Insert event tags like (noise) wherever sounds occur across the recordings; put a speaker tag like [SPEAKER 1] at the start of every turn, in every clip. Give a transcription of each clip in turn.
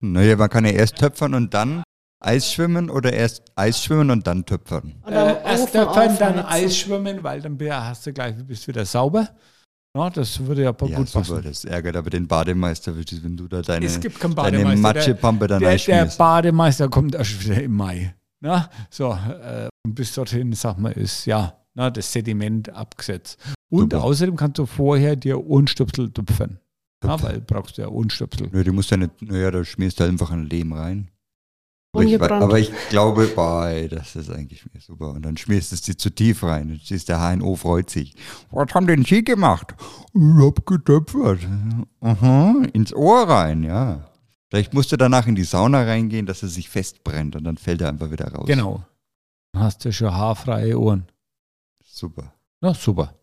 [SPEAKER 1] Naja, man kann ja erst töpfern und dann Eisschwimmen oder erst Eisschwimmen und dann töpfern.
[SPEAKER 2] Äh, erst töpfern, dann Eisschwimmen, weil dann hast du gleich, bist wieder sauber. Ja, das würde ja,
[SPEAKER 1] ja
[SPEAKER 2] gut
[SPEAKER 1] super, passen. Das ärgert aber den Bademeister, wenn du da deine,
[SPEAKER 2] es gibt
[SPEAKER 1] deine Matschepampe dann
[SPEAKER 2] der, der Bademeister kommt erst wieder im Mai. Na, so, äh, und bis dorthin, sag mal, ist ja na, das Sediment abgesetzt. Und super. außerdem kannst du vorher dir Ohrenstöpsel tupfen. Ja, weil brauchst du ja Ohrenstöpsel.
[SPEAKER 1] Nö, du musst ja nicht, naja, da schmierst du halt einfach ein Lehm rein. Aber ich, aber ich, glaube, boah, das ist eigentlich super. Und dann schmierst du es dir zu tief rein. Dann siehst der HNO freut sich. Was haben denn Sie gemacht? Ich hab getöpfert. Aha, ins Ohr rein, ja. Vielleicht musst du danach in die Sauna reingehen, dass er sich festbrennt und dann fällt er einfach wieder raus.
[SPEAKER 2] Genau. Dann hast du schon haarfreie Ohren.
[SPEAKER 1] Super.
[SPEAKER 2] Na, super.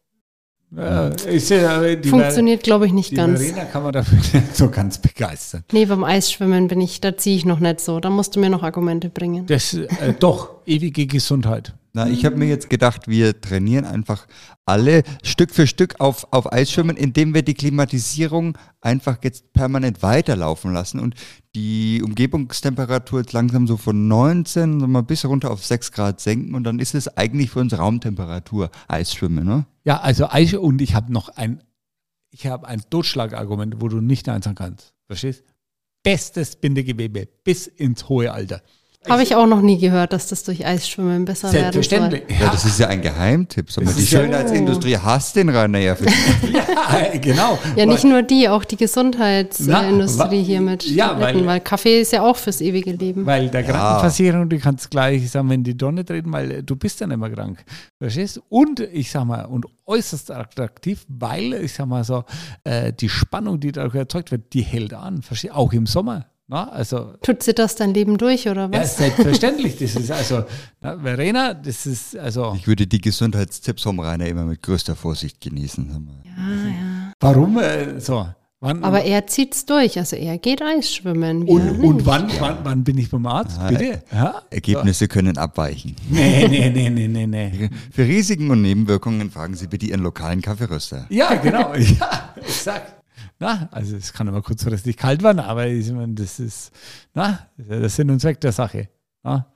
[SPEAKER 3] Äh, ja, Funktioniert, glaube ich, nicht
[SPEAKER 2] die
[SPEAKER 3] ganz.
[SPEAKER 2] Verena kann man dafür nicht (laughs) so ganz begeistern.
[SPEAKER 3] Nee, beim Eisschwimmen bin ich, da ziehe ich noch nicht so. Da musst du mir noch Argumente bringen.
[SPEAKER 2] Das, äh, (laughs) doch, ewige Gesundheit.
[SPEAKER 1] Na, ich habe mir jetzt gedacht, wir trainieren einfach alle Stück für Stück auf, auf Eisschwimmen, indem wir die Klimatisierung einfach jetzt permanent weiterlaufen lassen und die Umgebungstemperatur jetzt langsam so von 19 so mal bis runter auf 6 Grad senken und dann ist es eigentlich für uns Raumtemperatur Eisschwimmen, ne?
[SPEAKER 2] Ja, also Eis und ich habe noch ein, ich habe ein Totschlagargument, wo du nicht einzeln kannst. Verstehst? Bestes Bindegewebe bis ins hohe Alter.
[SPEAKER 3] Habe ich auch noch nie gehört, dass das durch Eisschwimmen besser werden soll.
[SPEAKER 1] Selbstverständlich. Ja, das ist ja ein Geheimtipp. Mal, die Schönheitsindustrie hasst den Rainer ja für (laughs)
[SPEAKER 2] Ja, genau.
[SPEAKER 3] Ja, nicht nur die, auch die Gesundheitsindustrie hier mit ja, weil, weil, Kaffee ist ja auch fürs ewige Leben.
[SPEAKER 2] Weil der Krankenversicherung, du kannst gleich sagen, wenn die Donne treten, weil du bist dann immer krank. Verstehst? Und ich sag mal, und äußerst attraktiv, weil ich sag mal so, äh, die Spannung, die dadurch erzeugt wird, die hält an. Verstehst? Auch im Sommer. Na, also,
[SPEAKER 3] Tut sie das dein Leben durch oder was?
[SPEAKER 2] Ja, selbstverständlich. Das ist also, na, Verena, das ist also.
[SPEAKER 1] Ich würde die Gesundheitstipps vom Rainer immer mit größter Vorsicht genießen.
[SPEAKER 3] Ja, ja.
[SPEAKER 2] Warum? Äh, so.
[SPEAKER 3] Wann, Aber er zieht es durch, also er geht Eisschwimmen.
[SPEAKER 2] Und, und wann, wann, wann, bin ich beim Arzt? Ja, Bitte?
[SPEAKER 1] Ja? Ergebnisse so. können abweichen.
[SPEAKER 2] Nee, nee, nee, nee, nee, nee. (laughs)
[SPEAKER 1] Für Risiken und Nebenwirkungen fragen Sie bitte Ihren lokalen Kaffeeröster.
[SPEAKER 2] Ja, genau. (laughs) ja, exakt. Na, also es kann immer kurzfristig kalt werden, aber ich meine, das ist, na, das Sinn und Zweck der Sache. Na.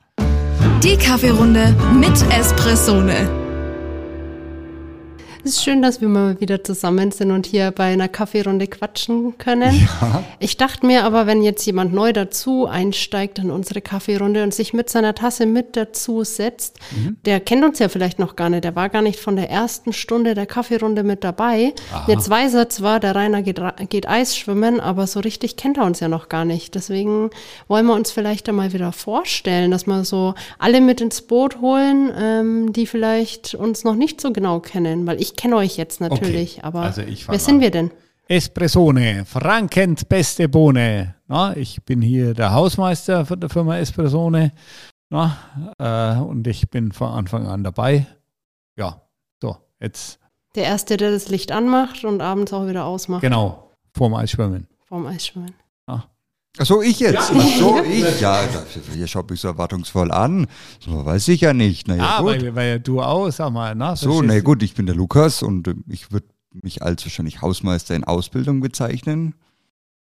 [SPEAKER 4] Die Kaffeerunde mit Espressone.
[SPEAKER 3] Es ist schön, dass wir mal wieder zusammen sind und hier bei einer Kaffeerunde quatschen können. Ja. Ich dachte mir aber, wenn jetzt jemand neu dazu einsteigt in unsere Kaffeerunde und sich mit seiner Tasse mit dazu setzt, mhm. der kennt uns ja vielleicht noch gar nicht. Der war gar nicht von der ersten Stunde der Kaffeerunde mit dabei. Aha. Jetzt weiß er zwar, der Rainer geht, geht Eis schwimmen, aber so richtig kennt er uns ja noch gar nicht. Deswegen wollen wir uns vielleicht einmal wieder vorstellen, dass wir so alle mit ins Boot holen, ähm, die vielleicht uns noch nicht so genau kennen, weil ich ich kenne euch jetzt natürlich, okay. aber also wer sind wir denn?
[SPEAKER 2] Espressone, Frankens beste Bohne. Na, ich bin hier der Hausmeister von der Firma Espressone na, äh, und ich bin von Anfang an dabei. Ja, so, jetzt.
[SPEAKER 3] Der Erste, der das Licht anmacht und abends auch wieder ausmacht.
[SPEAKER 2] Genau, vorm Eisschwimmen.
[SPEAKER 3] Vorm Eisschwimmen.
[SPEAKER 1] Ach so, ich jetzt. Ja. Ach so, (laughs) ich. Ja, ihr schaut mich so erwartungsvoll an. So weiß ich ja nicht. Na, ja,
[SPEAKER 2] ah, gut. Weil, weil du auch, sag mal. Na,
[SPEAKER 1] so, na gut, ich bin der Lukas und äh, ich würde mich als wahrscheinlich Hausmeister in Ausbildung bezeichnen.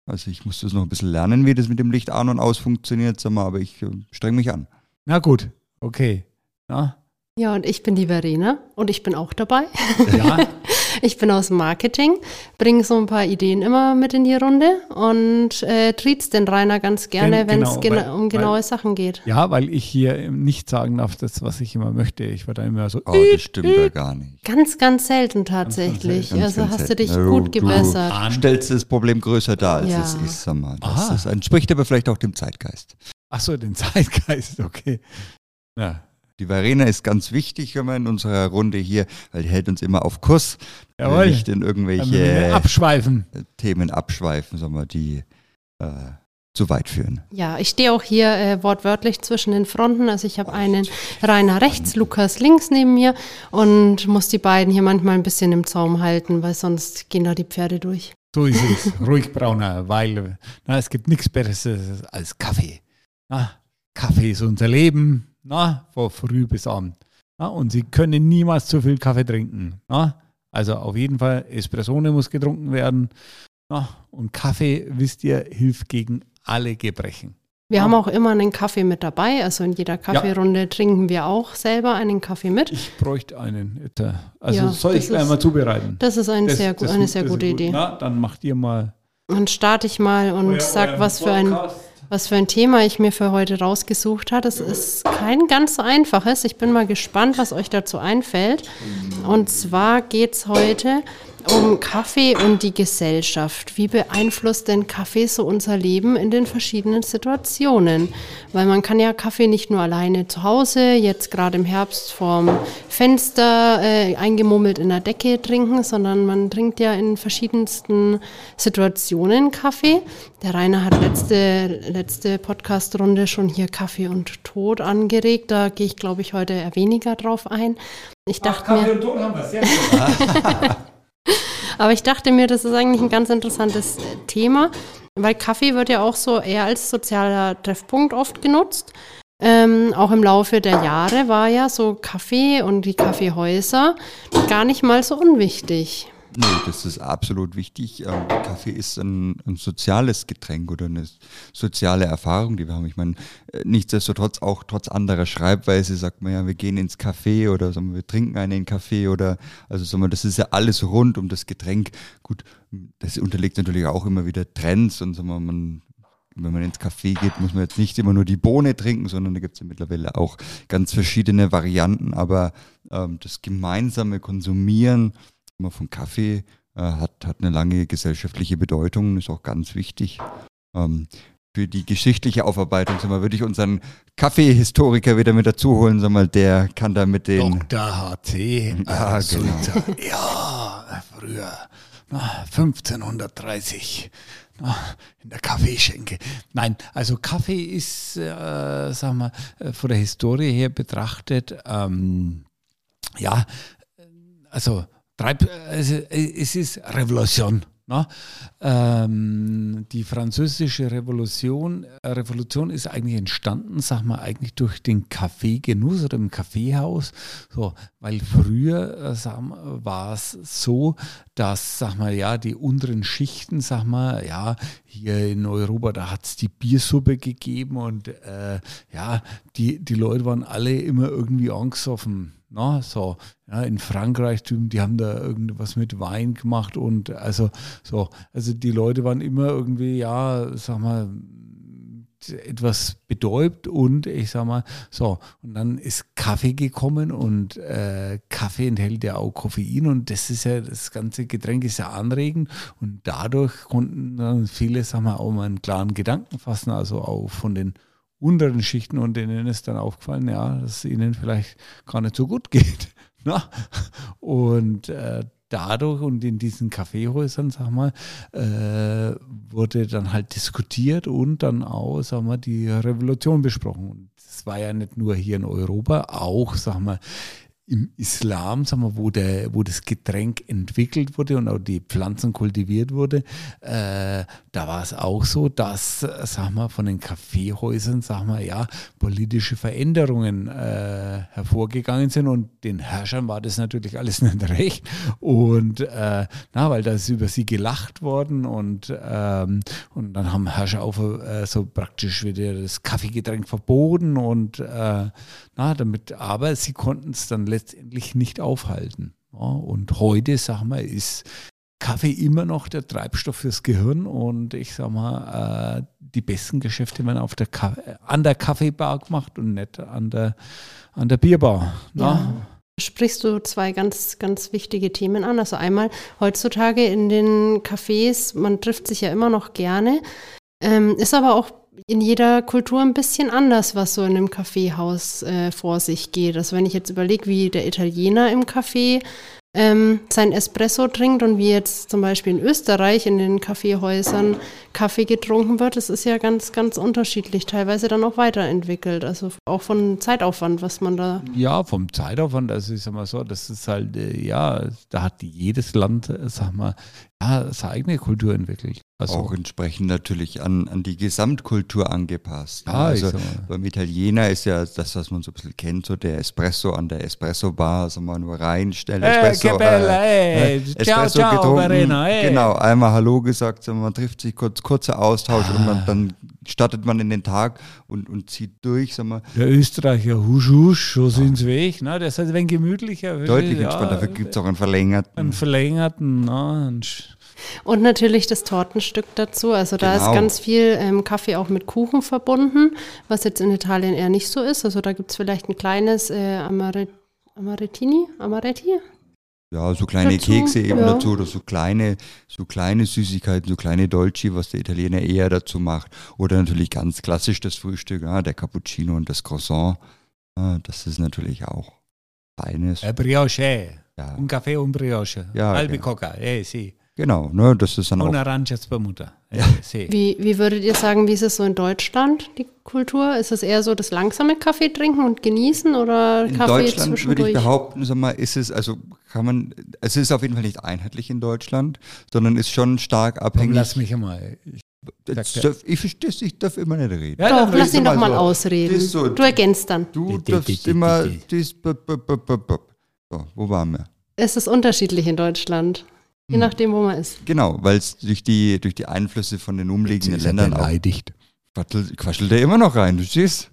[SPEAKER 1] Also ich muss das noch ein bisschen lernen, wie das mit dem Licht an und aus funktioniert, sag mal, aber ich äh, streng mich an.
[SPEAKER 2] Na gut, okay. Na?
[SPEAKER 3] Ja, und ich bin die Verena und ich bin auch dabei. Ja. (laughs) ich bin aus Marketing, bringe so ein paar Ideen immer mit in die Runde und äh, triezt den Rainer ganz gerne, wenn es genau, gena um genaue weil, Sachen geht.
[SPEAKER 2] Ja, weil ich hier nicht sagen darf, das, was ich immer möchte. Ich war da immer so.
[SPEAKER 1] Oh, das stimmt ja gar nicht.
[SPEAKER 3] Ganz, ganz selten tatsächlich. Ganz, ganz, also hast du dich no, gut gebessert.
[SPEAKER 1] Du stellst das Problem größer dar, als ja. es ist. Sag mal. Das, das entspricht aber vielleicht auch dem Zeitgeist.
[SPEAKER 2] Ach so, den Zeitgeist, okay. Ja.
[SPEAKER 1] Die Verena ist ganz wichtig immer in unserer Runde hier, weil die hält uns immer auf Kurs.
[SPEAKER 2] Jawohl.
[SPEAKER 1] Nicht in irgendwelche
[SPEAKER 2] abschweifen.
[SPEAKER 1] Themen abschweifen, sondern die äh, zu weit führen.
[SPEAKER 3] Ja, ich stehe auch hier äh, wortwörtlich zwischen den Fronten. Also ich habe einen Rainer rechts, Lukas links neben mir und muss die beiden hier manchmal ein bisschen im Zaum halten, weil sonst gehen da die Pferde durch.
[SPEAKER 2] So ist es. Ruhig brauner, weil na, es gibt nichts Besseres als Kaffee. Na, Kaffee ist unser Leben na, von früh bis abend. Na, und Sie können niemals zu viel Kaffee trinken. Na? Also auf jeden Fall Espressone muss getrunken werden. Na, und Kaffee, wisst ihr, hilft gegen alle Gebrechen.
[SPEAKER 3] Wir ja. haben auch immer einen Kaffee mit dabei. Also in jeder Kaffeerunde ja. trinken wir auch selber einen Kaffee mit.
[SPEAKER 2] Ich bräuchte einen. Also ja, soll ich einmal zubereiten?
[SPEAKER 3] Das ist ein das, sehr, das, eine sehr gute Idee.
[SPEAKER 2] Na, dann macht ihr mal.
[SPEAKER 3] Dann starte ich mal und euer, sag, was für ein was für ein Thema ich mir für heute rausgesucht habe. Das ist kein ganz einfaches. Ich bin mal gespannt, was euch dazu einfällt. Und zwar geht es heute um Kaffee und die Gesellschaft. Wie beeinflusst denn Kaffee so unser Leben in den verschiedenen Situationen? Weil man kann ja Kaffee nicht nur alleine zu Hause, jetzt gerade im Herbst vorm Fenster äh, eingemummelt in der Decke trinken, sondern man trinkt ja in verschiedensten Situationen Kaffee. Der Rainer hat letzte, letzte Podcast-Runde schon hier Kaffee und Tod angeregt. Da gehe ich, glaube ich, heute eher weniger drauf ein. Ich dachte Ach, Kaffee mir, und Tod haben wir sehr gut. (laughs) Aber ich dachte mir, das ist eigentlich ein ganz interessantes Thema, weil Kaffee wird ja auch so eher als sozialer Treffpunkt oft genutzt. Ähm, auch im Laufe der Jahre war ja so Kaffee und die Kaffeehäuser gar nicht mal so unwichtig.
[SPEAKER 1] Nee, das ist absolut wichtig. Ähm, Kaffee ist ein, ein, soziales Getränk oder eine soziale Erfahrung, die wir haben. Ich meine, äh, nichtsdestotrotz auch trotz anderer Schreibweise sagt man ja, wir gehen ins Café oder sagen wir, wir trinken einen Kaffee oder also sagen wir, das ist ja alles rund um das Getränk. Gut, das unterliegt natürlich auch immer wieder Trends und sagen wir, man wenn man ins Café geht, muss man jetzt nicht immer nur die Bohne trinken, sondern da gibt es ja mittlerweile auch ganz verschiedene Varianten. Aber ähm, das gemeinsame Konsumieren immer von Kaffee äh, hat, hat eine lange gesellschaftliche Bedeutung, ist auch ganz wichtig. Ähm, für die geschichtliche Aufarbeitung, sag mal, würde ich unseren Kaffeehistoriker wieder mit dazu holen, sag mal, der kann da mit den.
[SPEAKER 2] Dr. HC. (laughs) Ja, äh, genau. ja, früher, 1530 in der Kaffeeschenke. Nein, also Kaffee ist, äh, sagen wir, äh, von der Historie her betrachtet, ähm, ja, also treib, also, es ist Revolution. Ne? Ähm, die französische Revolution, äh, Revolution ist eigentlich entstanden, sag mal, eigentlich durch den Kaffeegenuss oder im Kaffeehaus. So, weil früher äh, war es so, dass, sag mal, ja, die unteren Schichten, sag mal, ja, hier in Europa, da hat es die Biersuppe gegeben und äh, ja, die, die Leute waren alle immer irgendwie angesoffen. Na, so, ja, in Frankreich, die haben da irgendwas mit Wein gemacht und also so, also die Leute waren immer irgendwie, ja, sag mal, etwas betäubt und ich sag mal, so, und dann ist Kaffee gekommen und äh, Kaffee enthält ja auch Koffein und das ist ja, das ganze Getränk ist ja anregend und dadurch konnten dann viele, sag mal, auch mal einen klaren Gedanken fassen, also auch von den unteren Schichten und denen ist dann aufgefallen, ja, dass es ihnen vielleicht gar nicht so gut (laughs) geht. Na? Und äh, dadurch und in diesen Kaffeehäusern, sag mal, äh, wurde dann halt diskutiert und dann auch, sag mal, die Revolution besprochen. Und das war ja nicht nur hier in Europa, auch, sag mal, im Islam, sagen wir, wo, der, wo das Getränk entwickelt wurde und auch die Pflanzen kultiviert wurde, äh, da war es auch so, dass, sagen wir, von den Kaffeehäusern, sagen wir, ja, politische Veränderungen äh, hervorgegangen sind und den Herrschern war das natürlich alles (laughs) nicht recht. Und äh, na, weil da ist über sie gelacht worden und, ähm, und dann haben Herrscher auch äh, so praktisch wieder das Kaffeegetränk verboten und äh, na, damit, aber sie konnten es dann letztendlich nicht aufhalten. Und heute, sag mal, ist Kaffee immer noch der Treibstoff fürs Gehirn und ich sag mal, äh, die besten Geschäfte werden auf der an der Kaffeebar gemacht und nicht an der, an der Bierbar. Ja.
[SPEAKER 3] Sprichst du zwei ganz, ganz wichtige Themen an. Also einmal heutzutage in den Cafés, man trifft sich ja immer noch gerne, ähm, ist aber auch in jeder Kultur ein bisschen anders, was so in einem Kaffeehaus äh, vor sich geht. Also wenn ich jetzt überlege, wie der Italiener im Café ähm, sein Espresso trinkt und wie jetzt zum Beispiel in Österreich in den Kaffeehäusern Kaffee getrunken wird, das ist ja ganz, ganz unterschiedlich, teilweise dann auch weiterentwickelt. Also auch von Zeitaufwand, was man da.
[SPEAKER 2] Ja, vom Zeitaufwand, also ich sag mal so, das ist halt, äh, ja, da hat jedes Land, äh, sag mal, ja, seine eigene Kultur entwickelt.
[SPEAKER 1] Also auch entsprechend natürlich an, an die Gesamtkultur angepasst. Ja, also beim Italiener ist ja das, was man so ein bisschen kennt, so der Espresso an der Espresso-Bar, so mal nur reinstellen.
[SPEAKER 2] Hey,
[SPEAKER 1] Espresso,
[SPEAKER 2] bella, äh, hey. Espresso ciao, ciao, Verena,
[SPEAKER 1] hey. Genau, einmal Hallo gesagt, man trifft sich kurz, kurzer Austausch ah. und man, dann startet man in den Tag und, und zieht durch. Sag mal.
[SPEAKER 2] Der Österreicher, husch, husch, so sind sie weg. Ne? Der ist halt ein wenig gemütlicher.
[SPEAKER 1] Deutlich ja, entspannter, dafür gibt es auch einen verlängerten.
[SPEAKER 2] Einen verlängerten, ne?
[SPEAKER 3] Und natürlich das Tortenstück dazu. Also da genau. ist ganz viel ähm, Kaffee auch mit Kuchen verbunden, was jetzt in Italien eher nicht so ist. Also da gibt es vielleicht ein kleines äh, Amare Amarettini, Amaretti,
[SPEAKER 1] ja, so kleine dazu, Kekse eben ja. dazu oder so kleine, so kleine Süßigkeiten, so kleine Dolci, was der Italiener eher dazu macht. Oder natürlich ganz klassisch das Frühstück, ja, der Cappuccino und das Croissant. Ja, das ist natürlich auch feines.
[SPEAKER 2] Brioche. Ja. Un Kaffee und Brioche. Ja, Albicocca, genau. eh, sì.
[SPEAKER 1] Genau, ne, das ist dann
[SPEAKER 2] Und Oranges Bermuda.
[SPEAKER 3] Ja. Wie, wie würdet ihr sagen, wie ist es so in Deutschland, die Kultur? Ist es eher so das langsame Kaffee trinken und genießen oder
[SPEAKER 1] in
[SPEAKER 3] Kaffee
[SPEAKER 1] Deutschland zwischendurch? würde ich behaupten, sag mal, ist es, also kann man, es ist auf jeden Fall nicht einheitlich in Deutschland, sondern ist schon stark abhängig. Komm,
[SPEAKER 2] lass mich einmal.
[SPEAKER 1] Ich, darf, ich, ich, ich darf immer nicht reden.
[SPEAKER 3] Ja, doch, lass ihn doch mal so. ausreden. So, du ergänzt dann.
[SPEAKER 1] Du darfst immer. Dies, so, wo waren wir?
[SPEAKER 3] Es ist unterschiedlich in Deutschland. Je hm. nachdem, wo man ist.
[SPEAKER 1] Genau, weil es durch die, durch die Einflüsse von den umliegenden Ländern
[SPEAKER 2] beleidigt.
[SPEAKER 1] auch. Quaschelt er immer noch rein, du siehst.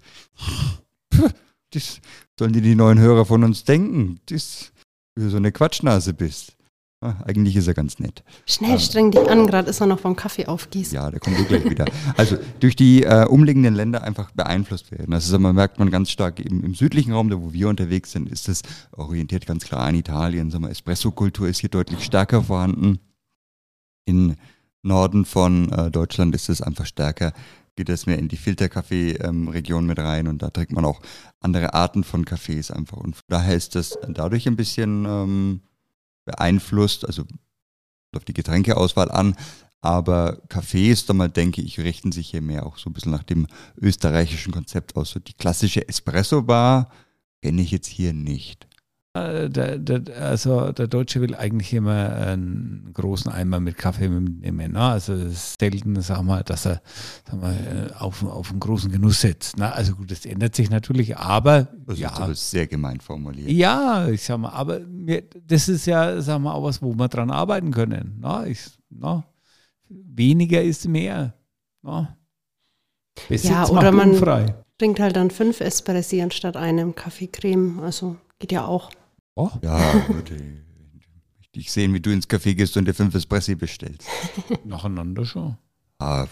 [SPEAKER 1] Das sollen die, die neuen Hörer von uns denken, dass du so eine Quatschnase bist. Ah, eigentlich ist er ganz nett.
[SPEAKER 3] Schnell, streng dich an, gerade ist er noch vom Kaffee aufgießen.
[SPEAKER 1] Ja, der kommt gleich wieder. Also durch die äh, umliegenden Länder einfach beeinflusst werden. Also man merkt man ganz stark eben im südlichen Raum, da wo wir unterwegs sind, ist das orientiert ganz klar an Italien. Sagen wir, Espresso-Kultur ist hier deutlich stärker vorhanden. In Norden von äh, Deutschland ist es einfach stärker geht es mehr in die Filterkaffee-Region ähm, mit rein und da trinkt man auch andere Arten von Kaffees einfach. Und daher ist das dadurch ein bisschen ähm, beeinflusst, also auf die Getränkeauswahl an. Aber Cafés, da mal denke ich, richten sich hier mehr auch so ein bisschen nach dem österreichischen Konzept aus. So die klassische Espresso-Bar kenne ich jetzt hier nicht.
[SPEAKER 2] Äh, der, der, also der Deutsche will eigentlich immer einen großen Eimer mit Kaffee mitnehmen. Ne? Also es ist selten, sagen wir, dass er sagen wir, auf, auf einen großen Genuss setzt. Ne? Also gut, das ändert sich natürlich, aber
[SPEAKER 1] das ja, ist aber sehr gemein formuliert.
[SPEAKER 2] Ja, ich sag mal, aber mir, das ist ja, sagen wir, auch was, wo wir dran arbeiten können. Ne? Ich, ne? Weniger ist mehr. Ne?
[SPEAKER 3] ja, oder man frei. trinkt halt dann fünf Espressi anstatt einem Kaffeecreme. Also geht ja auch.
[SPEAKER 1] Oh. Ja, gut. Ich dich sehen, wie du ins Café gehst und dir fünf Espressi bestellst.
[SPEAKER 2] Nacheinander schon. Ah,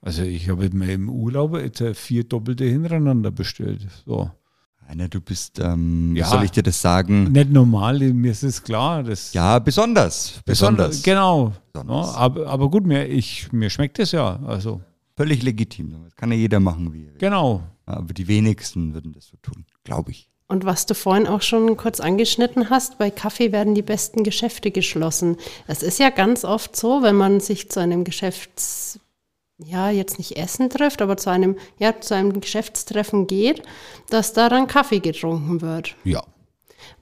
[SPEAKER 2] also ich habe mir im Urlaub jetzt vier doppelte hintereinander bestellt. So.
[SPEAKER 1] Einer, du bist, ähm, ja, wie soll ich dir das sagen?
[SPEAKER 2] Nicht normal, mir ist es klar. Das
[SPEAKER 1] ja, besonders. Besonders.
[SPEAKER 2] genau. Besonders. Ja, aber, aber gut, mir, ich, mir schmeckt es ja. Also.
[SPEAKER 1] Völlig legitim. Das kann ja jeder machen, wie er will.
[SPEAKER 2] Genau.
[SPEAKER 1] Aber die wenigsten würden das so tun, glaube ich.
[SPEAKER 3] Und was du vorhin auch schon kurz angeschnitten hast, bei Kaffee werden die besten Geschäfte geschlossen. Es ist ja ganz oft so, wenn man sich zu einem Geschäfts, ja, jetzt nicht Essen trifft, aber zu einem, ja, zu einem Geschäftstreffen geht, dass da dann Kaffee getrunken wird.
[SPEAKER 1] Ja.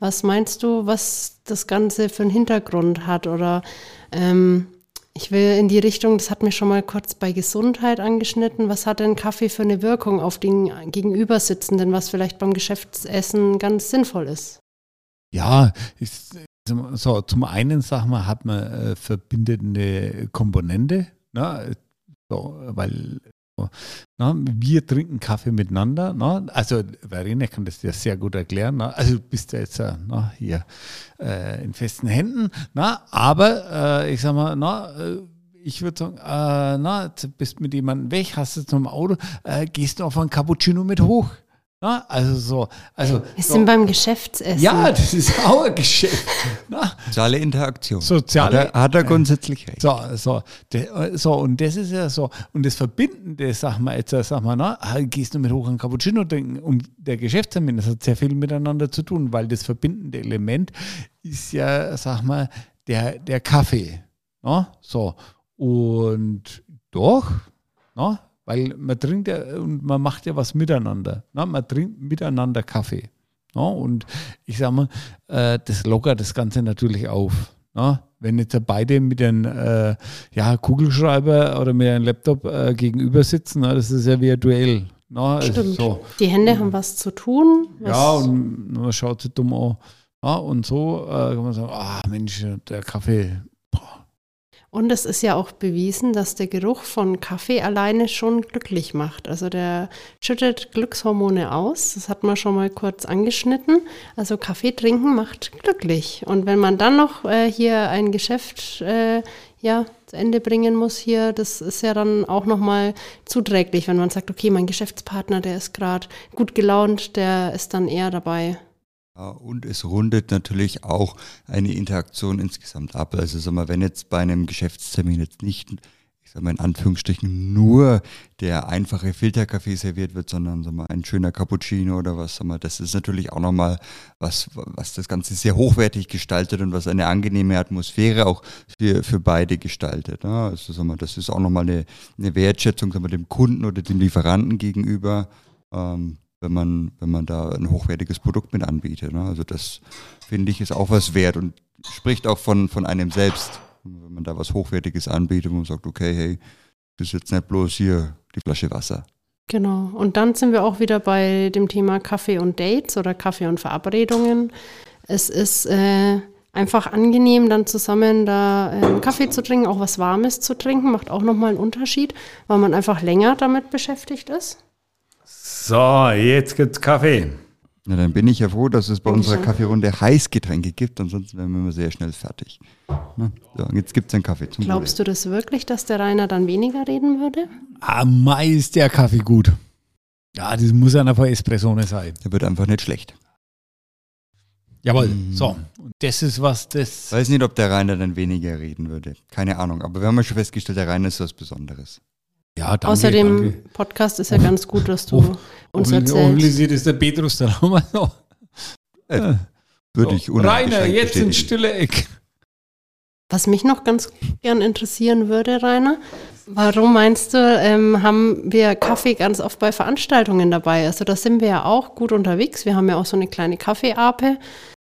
[SPEAKER 3] Was meinst du, was das Ganze für einen Hintergrund hat? Oder ähm, ich will in die Richtung, das hat mir schon mal kurz bei Gesundheit angeschnitten. Was hat denn Kaffee für eine Wirkung auf den Gegenübersitzenden, was vielleicht beim Geschäftsessen ganz sinnvoll ist?
[SPEAKER 2] Ja, ist, so, zum einen, sag mal, hat man äh, verbindende Komponente, ne? so, weil na, wir trinken Kaffee miteinander. Na, also Verena kann das ja sehr gut erklären. Na, also du bist ja jetzt na, hier äh, in festen Händen. Na, aber äh, ich sag mal, na, äh, ich würde sagen, äh, na, bist mit jemandem weg, hast du zum Auto, äh, gehst du auf ein Cappuccino mit hoch. Na, also so, also.
[SPEAKER 3] Wir
[SPEAKER 2] so.
[SPEAKER 3] sind beim Geschäftsessen.
[SPEAKER 2] Ja, das ist (laughs) auch ein Geschäft.
[SPEAKER 1] Na? Soziale Interaktion.
[SPEAKER 2] Soziale.
[SPEAKER 1] Hat er, hat er grundsätzlich recht.
[SPEAKER 2] So, so, de, so, und das ist ja so. Und das Verbindende, sag mal jetzt, sag mal, na, ah, gehst du mit hoch an Cappuccino trinken und der Geschäftstermin, das hat sehr viel miteinander zu tun, weil das verbindende Element ist ja, sag mal, der, der Kaffee. Na? So. Und doch, na, weil man trinkt ja und man macht ja was miteinander. Ne? Man trinkt miteinander Kaffee. Ne? Und ich sage mal, äh, das lockert das Ganze natürlich auf. Ne? Wenn jetzt beide mit einem äh, ja, Kugelschreiber oder mit einem Laptop äh, gegenüber sitzen, ne, das ist ja wie ein Duell.
[SPEAKER 3] Ne? Stimmt. So. Die Hände haben was zu tun. Was
[SPEAKER 2] ja, und man schaut sich dumm an. Ja, und so äh, kann man sagen, ah Mensch, der Kaffee,
[SPEAKER 3] und es ist ja auch bewiesen, dass der Geruch von Kaffee alleine schon glücklich macht. Also der schüttet Glückshormone aus. Das hat man schon mal kurz angeschnitten. Also Kaffee trinken macht glücklich. Und wenn man dann noch äh, hier ein Geschäft äh, ja, zu Ende bringen muss hier, das ist ja dann auch nochmal zuträglich, wenn man sagt, okay, mein Geschäftspartner, der ist gerade gut gelaunt, der ist dann eher dabei.
[SPEAKER 1] Und es rundet natürlich auch eine Interaktion insgesamt ab. Also sag mal, wenn jetzt bei einem Geschäftstermin jetzt nicht, ich sag mal in Anführungsstrichen, nur der einfache Filterkaffee serviert wird, sondern sag mal, ein schöner Cappuccino oder was, sag mal, das ist natürlich auch nochmal was, was das Ganze sehr hochwertig gestaltet und was eine angenehme Atmosphäre auch für, für beide gestaltet. Ne? Also sag mal, das ist auch nochmal eine, eine Wertschätzung sag mal, dem Kunden oder dem Lieferanten gegenüber. Ähm, wenn man, wenn man da ein hochwertiges Produkt mit anbietet. Ne? Also das finde ich ist auch was wert und spricht auch von, von einem selbst, wenn man da was Hochwertiges anbietet und sagt, okay, hey, das ist jetzt nicht bloß hier die Flasche Wasser.
[SPEAKER 3] Genau. Und dann sind wir auch wieder bei dem Thema Kaffee und Dates oder Kaffee und Verabredungen. Es ist äh, einfach angenehm, dann zusammen da äh, Kaffee zu trinken, auch was Warmes zu trinken, macht auch nochmal einen Unterschied, weil man einfach länger damit beschäftigt ist.
[SPEAKER 2] So, jetzt gibt's Kaffee.
[SPEAKER 1] Na, dann bin ich ja froh, dass es bei unserer Kaffeerunde Heißgetränke gibt, ansonsten wären wir immer sehr schnell fertig. Na, so, jetzt gibt es einen Kaffee
[SPEAKER 3] zum Glaubst Gute. du das wirklich, dass der Rainer dann weniger reden würde?
[SPEAKER 2] Am ah, ist der Kaffee gut. Ja, das muss einer von Espressone sein.
[SPEAKER 1] Der wird einfach nicht schlecht.
[SPEAKER 2] Jawohl, mm. so. Und das ist was, das.
[SPEAKER 1] Ich weiß nicht, ob der Rainer dann weniger reden würde. Keine Ahnung. Aber wir haben ja schon festgestellt, der Rainer ist was Besonderes.
[SPEAKER 3] Ja, danke, Außerdem, danke. Podcast ist ja ganz gut, dass du oh, uns erzählst. Organisiert
[SPEAKER 2] ist der Petrus dann auch mal noch.
[SPEAKER 1] Äh, würde so, ich
[SPEAKER 2] Rainer, jetzt ins stille Eck.
[SPEAKER 3] Was mich noch ganz gern interessieren würde, Rainer, warum meinst du, ähm, haben wir Kaffee ganz oft bei Veranstaltungen dabei? Also da sind wir ja auch gut unterwegs. Wir haben ja auch so eine kleine Kaffeeape.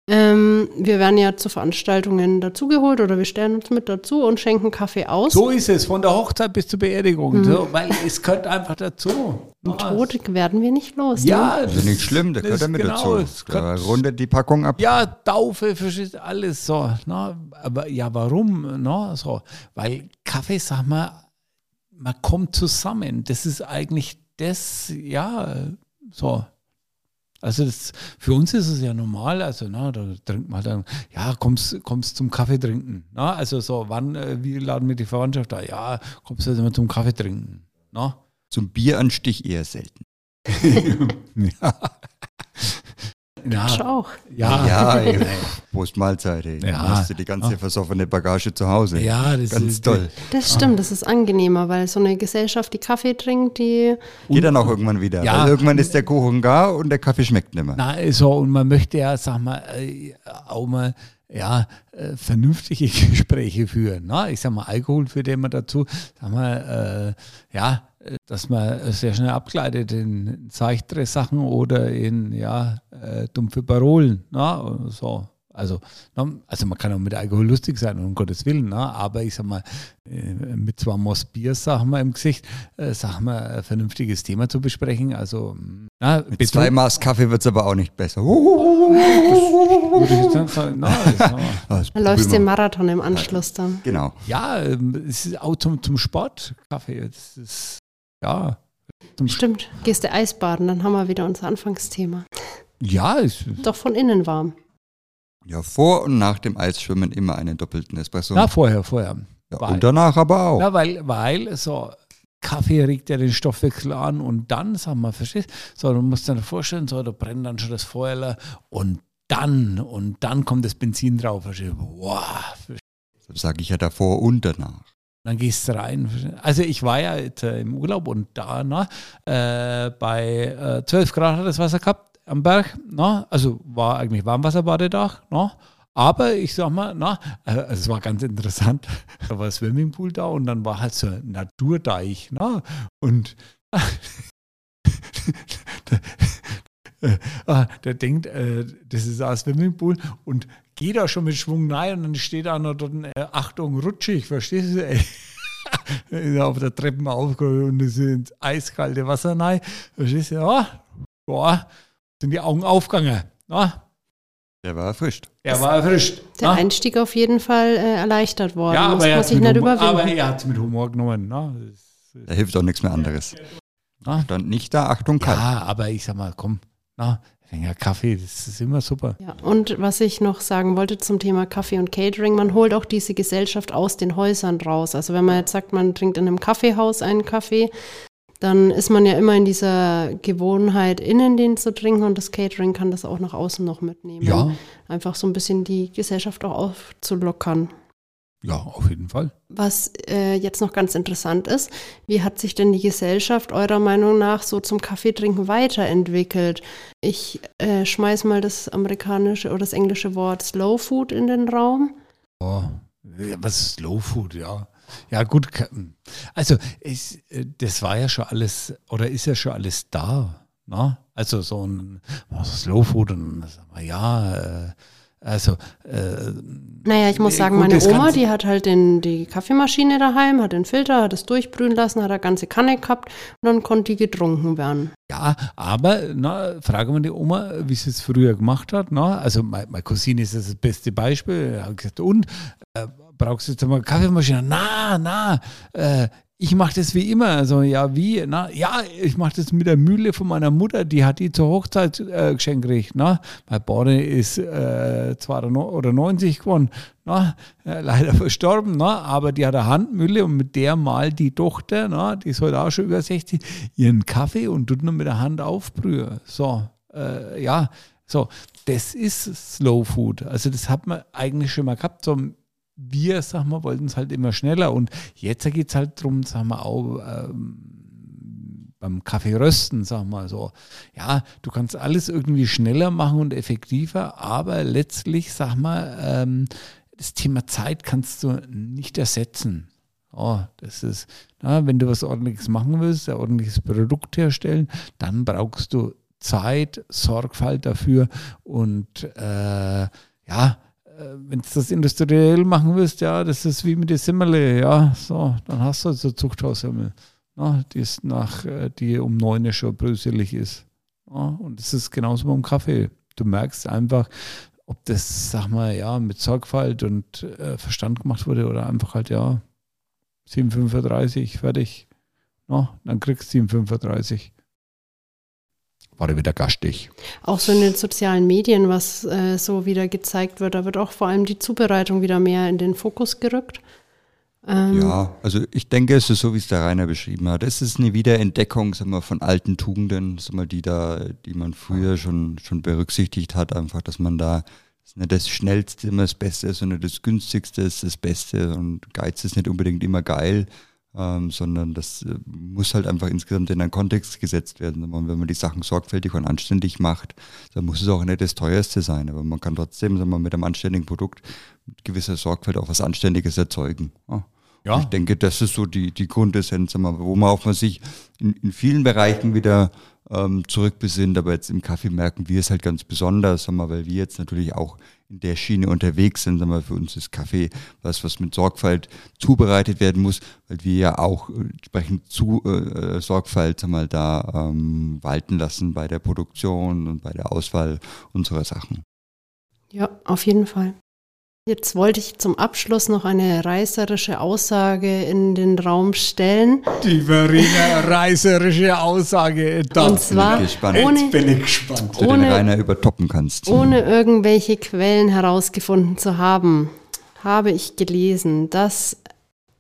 [SPEAKER 3] Ähm, wir werden ja zu Veranstaltungen dazugeholt oder wir stellen uns mit dazu und schenken Kaffee aus.
[SPEAKER 2] So ist es, von der Hochzeit bis zur Beerdigung. Mhm. So, weil es gehört einfach dazu.
[SPEAKER 3] Und Tod werden wir nicht los.
[SPEAKER 1] Ja, ne? das ist nicht schlimm, der gehört damit genau, dazu. Da rundet die Packung ab.
[SPEAKER 2] Ja, Taufe, verstehst alles so. Ne? Aber ja, warum? Ne? So, weil Kaffee, sag mal, man kommt zusammen. Das ist eigentlich das, ja, so. Also das, für uns ist es ja normal, also na, da trinkt man dann, ja, kommst, kommst zum Kaffee trinken. Na? Also so, wann, äh, wie laden wir die Verwandtschaft da? Ja, kommst du also mal zum Kaffee trinken. Na?
[SPEAKER 1] Zum Bieranstich eher selten. (laughs) (laughs)
[SPEAKER 3] ja. Ja, auch.
[SPEAKER 1] Ja, ja (laughs) ey, Prost Mahlzeit, ey. Ja. hast du die ganze ja. versoffene Bagage zu Hause.
[SPEAKER 2] Ja, das Ganz ist toll.
[SPEAKER 3] Das stimmt, das ist angenehmer, weil so eine Gesellschaft, die Kaffee trinkt, die.
[SPEAKER 1] Geht dann auch irgendwann wieder. Ja. Weil irgendwann ist der Kuchen gar und der Kaffee schmeckt nicht mehr.
[SPEAKER 2] Na, so, und man möchte ja, sag mal, äh, auch mal ja, äh, vernünftige (laughs) Gespräche führen. Ne? Ich sag mal, Alkohol führt immer dazu, sag mal, äh, ja, dass man sehr schnell abgleitet in seichtere Sachen oder in ja, äh, dumpfe Parolen. Ne? So. Also, ne? also man kann auch mit Alkohol lustig sein, um Gottes Willen, ne? aber ich sag mal, äh, mit zwei Moss Bier, sagen wir im Gesicht, äh, sagen wir, ein vernünftiges Thema zu besprechen. Also,
[SPEAKER 1] na, mit zwei Maß Kaffee wird es aber auch nicht besser. (laughs)
[SPEAKER 3] da läufst du den Marathon im Anschluss dann.
[SPEAKER 1] Genau.
[SPEAKER 2] Ja, ähm, es ist auch zum, zum Sport Kaffee. Das ist ja.
[SPEAKER 3] Stimmt, gehst du Eisbaden, dann haben wir wieder unser Anfangsthema.
[SPEAKER 2] Ja, ist
[SPEAKER 3] doch von innen warm.
[SPEAKER 1] Ja, vor und nach dem Eisschwimmen immer einen doppelten Espresso.
[SPEAKER 2] Ja, vorher, vorher.
[SPEAKER 1] Ja, weil, und danach aber auch.
[SPEAKER 2] Ja, weil, weil so Kaffee regt ja den Stoffwechsel an und dann, sag mal, verstehst so, du musst dir vorstellen, so, da brennt dann schon das Feuer und dann, und dann kommt das Benzin drauf. Verstehst? Wow.
[SPEAKER 1] Das sage ich ja davor und danach.
[SPEAKER 2] Dann gehst du rein. Also ich war ja äh, im Urlaub und da ne, äh, bei äh, 12 Grad hat das Wasser gehabt am Berg. Ne? Also war eigentlich Warmwasserbadedach. Ne? Aber ich sag mal, na, äh, also es war ganz interessant. (laughs) Da war ein Swimmingpool da und dann war halt so ein Naturdeich. Na? Und (laughs) äh, ah, der denkt, äh, das ist ein Swimmingpool und geht da schon mit Schwung rein und dann steht da noch dort, äh, Achtung, rutschig, verstehst du? Ey? (laughs) ist auf der Treppe aufgehoben und es ist eiskalte Wasser rein. Verstehst du? Ja, boah, sind die Augen aufgegangen. Ja.
[SPEAKER 1] Der war erfrischt.
[SPEAKER 2] Er war erfrischt.
[SPEAKER 3] Der ja. Einstieg auf jeden Fall äh, erleichtert worden.
[SPEAKER 2] Ja, aber, er hat, nicht Humor, aber er hat es mit Humor genommen. Ne?
[SPEAKER 1] Da hilft auch nichts mehr anderes. Ja. Stand nicht da, Achtung, kalt.
[SPEAKER 2] Ja, aber ich sag mal, komm, na, ja, Kaffee, das ist immer super.
[SPEAKER 3] Ja, und was ich noch sagen wollte zum Thema Kaffee und Catering, man holt auch diese Gesellschaft aus den Häusern raus. Also wenn man jetzt sagt, man trinkt in einem Kaffeehaus einen Kaffee, dann ist man ja immer in dieser Gewohnheit, innen den zu trinken und das Catering kann das auch nach außen noch mitnehmen.
[SPEAKER 2] Ja.
[SPEAKER 3] Einfach so ein bisschen die Gesellschaft auch aufzulockern.
[SPEAKER 2] Ja, auf jeden Fall.
[SPEAKER 3] Was äh, jetzt noch ganz interessant ist, wie hat sich denn die Gesellschaft eurer Meinung nach so zum Kaffeetrinken weiterentwickelt? Ich äh, schmeiß mal das amerikanische oder das englische Wort Slow Food in den Raum.
[SPEAKER 2] Oh, was ist Slow Food, ja. Ja, gut. Also, ich, äh, das war ja schon alles, oder ist ja schon alles da. Ne? Also, so ein Slow Food und ja, äh, also, äh,
[SPEAKER 3] naja, ich muss sagen, gut, meine Oma, die hat halt den, die Kaffeemaschine daheim, hat den Filter, hat es durchbrühen lassen, hat eine ganze Kanne gehabt und dann konnte die getrunken werden.
[SPEAKER 2] Ja, aber na, frage mal die Oma, wie sie es früher gemacht hat. Na? Also, meine, meine Cousine ist das, das beste Beispiel. Hat gesagt, und äh, brauchst du jetzt mal Kaffeemaschine? Na, na, äh, ich mache das wie immer. Also, ja, wie? Na, ja, ich mache das mit der Mühle von meiner Mutter, die hat die zur Hochzeit äh, geschenkt gekriegt. Na? Mein Bauer ist äh, 92 geworden, na? Äh, leider (laughs) verstorben, na? aber die hat eine Handmühle und mit der malt die Tochter, na? die ist heute auch schon über 60, ihren Kaffee und tut nur mit der Hand aufbrühen. So, äh, ja, so, das ist Slow Food. Also, das hat man eigentlich schon mal gehabt. So wir, sag mal, wollten es halt immer schneller. Und jetzt geht es halt darum, sag mal, auch ähm, beim Kaffee rösten, sag mal so. Ja, du kannst alles irgendwie schneller machen und effektiver, aber letztlich, sag mal, ähm, das Thema Zeit kannst du nicht ersetzen. Oh, das ist, na, wenn du was ordentliches machen willst, ein ordentliches Produkt herstellen, dann brauchst du Zeit, Sorgfalt dafür und äh, ja, wenn du das industriell machen willst, ja, das ist wie mit der Simmerle, ja, so, dann hast du so Zuchthaushimmel, ne, die ist nach, äh, die um neun schon bröselig ist. Ja, und das ist genauso beim Kaffee. Du merkst einfach, ob das, sag mal, ja, mit Sorgfalt und äh, Verstand gemacht wurde oder einfach halt, ja, 7,35, fertig. No, dann kriegst du 7,35 war er wieder gastig.
[SPEAKER 3] Auch so in den sozialen Medien, was äh, so wieder gezeigt wird, da wird auch vor allem die Zubereitung wieder mehr in den Fokus gerückt.
[SPEAKER 1] Ähm ja, also ich denke, es ist so, wie es der Rainer beschrieben hat. Es ist eine Wiederentdeckung sagen wir, von alten Tugenden, sagen wir, die da, die man früher schon, schon berücksichtigt hat, einfach, dass man da dass nicht das Schnellste immer das Beste ist, sondern das Günstigste ist das Beste und Geiz ist nicht unbedingt immer geil ähm, sondern das äh, muss halt einfach insgesamt in einen Kontext gesetzt werden. Und wenn man die Sachen sorgfältig und anständig macht, dann muss es auch nicht das teuerste sein, aber man kann trotzdem sagen wir, mit einem anständigen Produkt mit gewisser Sorgfalt auch was Anständiges erzeugen. Ja. Ja. Ich denke, das ist so die, die Grundessenz, wo man auch man sich in, in vielen Bereichen wieder ähm, zurückbesinnt, aber jetzt im Kaffee merken wir es halt ganz besonders, sagen wir, weil wir jetzt natürlich auch in der Schiene unterwegs sind. Sagen wir, für uns ist Kaffee was, was mit Sorgfalt zubereitet werden muss, weil wir ja auch entsprechend zu äh, Sorgfalt sagen wir, da ähm, walten lassen bei der Produktion und bei der Auswahl unserer Sachen.
[SPEAKER 3] Ja, auf jeden Fall. Jetzt wollte ich zum Abschluss noch eine reißerische Aussage in den Raum stellen.
[SPEAKER 2] Die Verena reißerische Aussage.
[SPEAKER 3] Da Und zwar,
[SPEAKER 1] bin ich gespannt. Ohne, Jetzt bin ich gespannt. Du den Rainer übertoppen kannst.
[SPEAKER 3] Ohne irgendwelche Quellen herausgefunden zu haben, habe ich gelesen, dass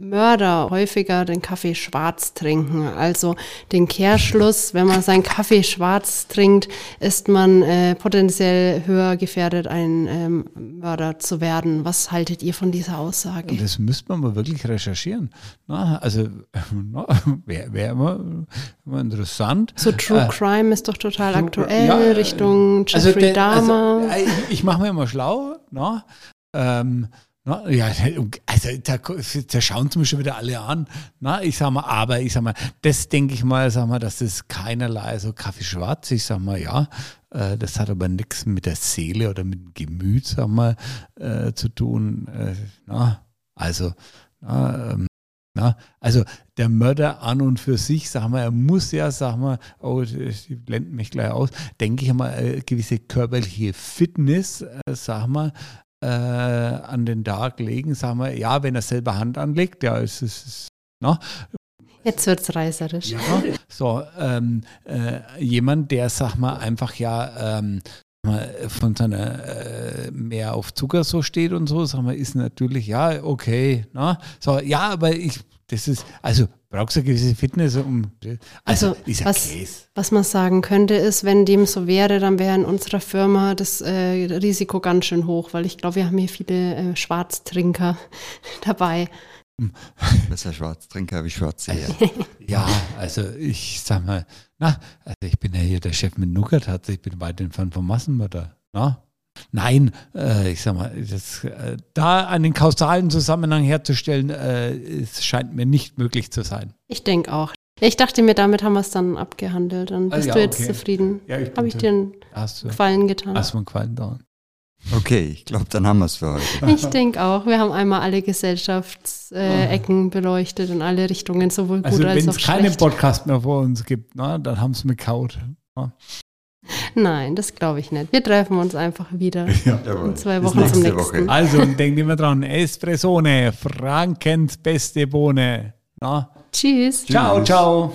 [SPEAKER 3] Mörder häufiger den Kaffee schwarz trinken. Also den Kehrschluss, wenn man seinen Kaffee schwarz trinkt, ist man äh, potenziell höher gefährdet, ein ähm, Mörder zu werden. Was haltet ihr von dieser Aussage?
[SPEAKER 2] Das müsste man mal wirklich recherchieren. Na, also (laughs) wäre wär immer, immer, interessant.
[SPEAKER 3] So True äh, Crime ist doch total True, aktuell, ja, Richtung also Jeffrey also, Dahmer.
[SPEAKER 2] Also, ich, ich mache mir immer schlau. Na? Ähm, Na, ja, also da, da schauen sie mich schon wieder alle an. Na, ich sag mal, aber ich sag mal, das denke ich mal, sag mal, das keinerlei, so Kaffee schwarz, ich sag mal, ja, äh, das hat aber nichts mit der Seele oder mit dem Gemüt, sag mal, äh, zu tun. Äh, na, also, na, ähm, na, also der Mörder an und für sich, sag mal, er muss ja, sag mal, oh, die blenden mich gleich aus, denke ich mal, äh, gewisse körperliche Fitness, äh, sag mal, äh, an den Tag legen, sagen wir, ja, wenn er selber Hand anlegt, ja, es ist, na,
[SPEAKER 3] Jetzt wird es reißerisch. Ja,
[SPEAKER 2] so, ähm, äh, jemand, der, sag mal, einfach ja ähm, von seiner äh, mehr auf Zucker so steht und so, sag mal, ist natürlich, ja, okay, na, so, ja, aber ich, das ist, also brauchst du eine gewisse Fitness, um.
[SPEAKER 3] Also, also was, was man sagen könnte, ist, wenn dem so wäre, dann wäre in unserer Firma das äh, Risiko ganz schön hoch, weil ich glaube, wir haben hier viele äh, Schwarztrinker (laughs) dabei.
[SPEAKER 1] Besser Schwarztrinker wie Schwarzseher.
[SPEAKER 2] ja, also ich sag mal, na, also ich bin ja hier der Chef mit Nougat, ich bin weit entfernt vom Massenmörder. Na, Nein, äh, ich sag mal, das, äh, da einen kausalen Zusammenhang herzustellen, äh, es scheint mir nicht möglich zu sein.
[SPEAKER 3] Ich denke auch. Ich dachte mir, damit haben wir es dann abgehandelt. Dann bist ah, ja, du jetzt okay. zufrieden. Ja, Habe ich dir einen Gefallen getan.
[SPEAKER 2] Hast du einen Gefallen da?
[SPEAKER 1] Okay, ich glaube, dann haben wir es für heute. (laughs)
[SPEAKER 3] Ich denke auch. Wir haben einmal alle Gesellschaftsecken äh, beleuchtet in alle Richtungen, sowohl gut also, als auch schlecht.
[SPEAKER 2] Wenn es keinen Podcast mehr vor uns gibt, na, dann haben sie mir kaut.
[SPEAKER 3] Nein, das glaube ich nicht. Wir treffen uns einfach wieder (laughs) ja, in zwei Wochen zum nächsten. Woche.
[SPEAKER 2] Also denkt immer dran, Espressone, Frankens beste Bohne. Na?
[SPEAKER 3] Tschüss.
[SPEAKER 2] Ciao, ciao.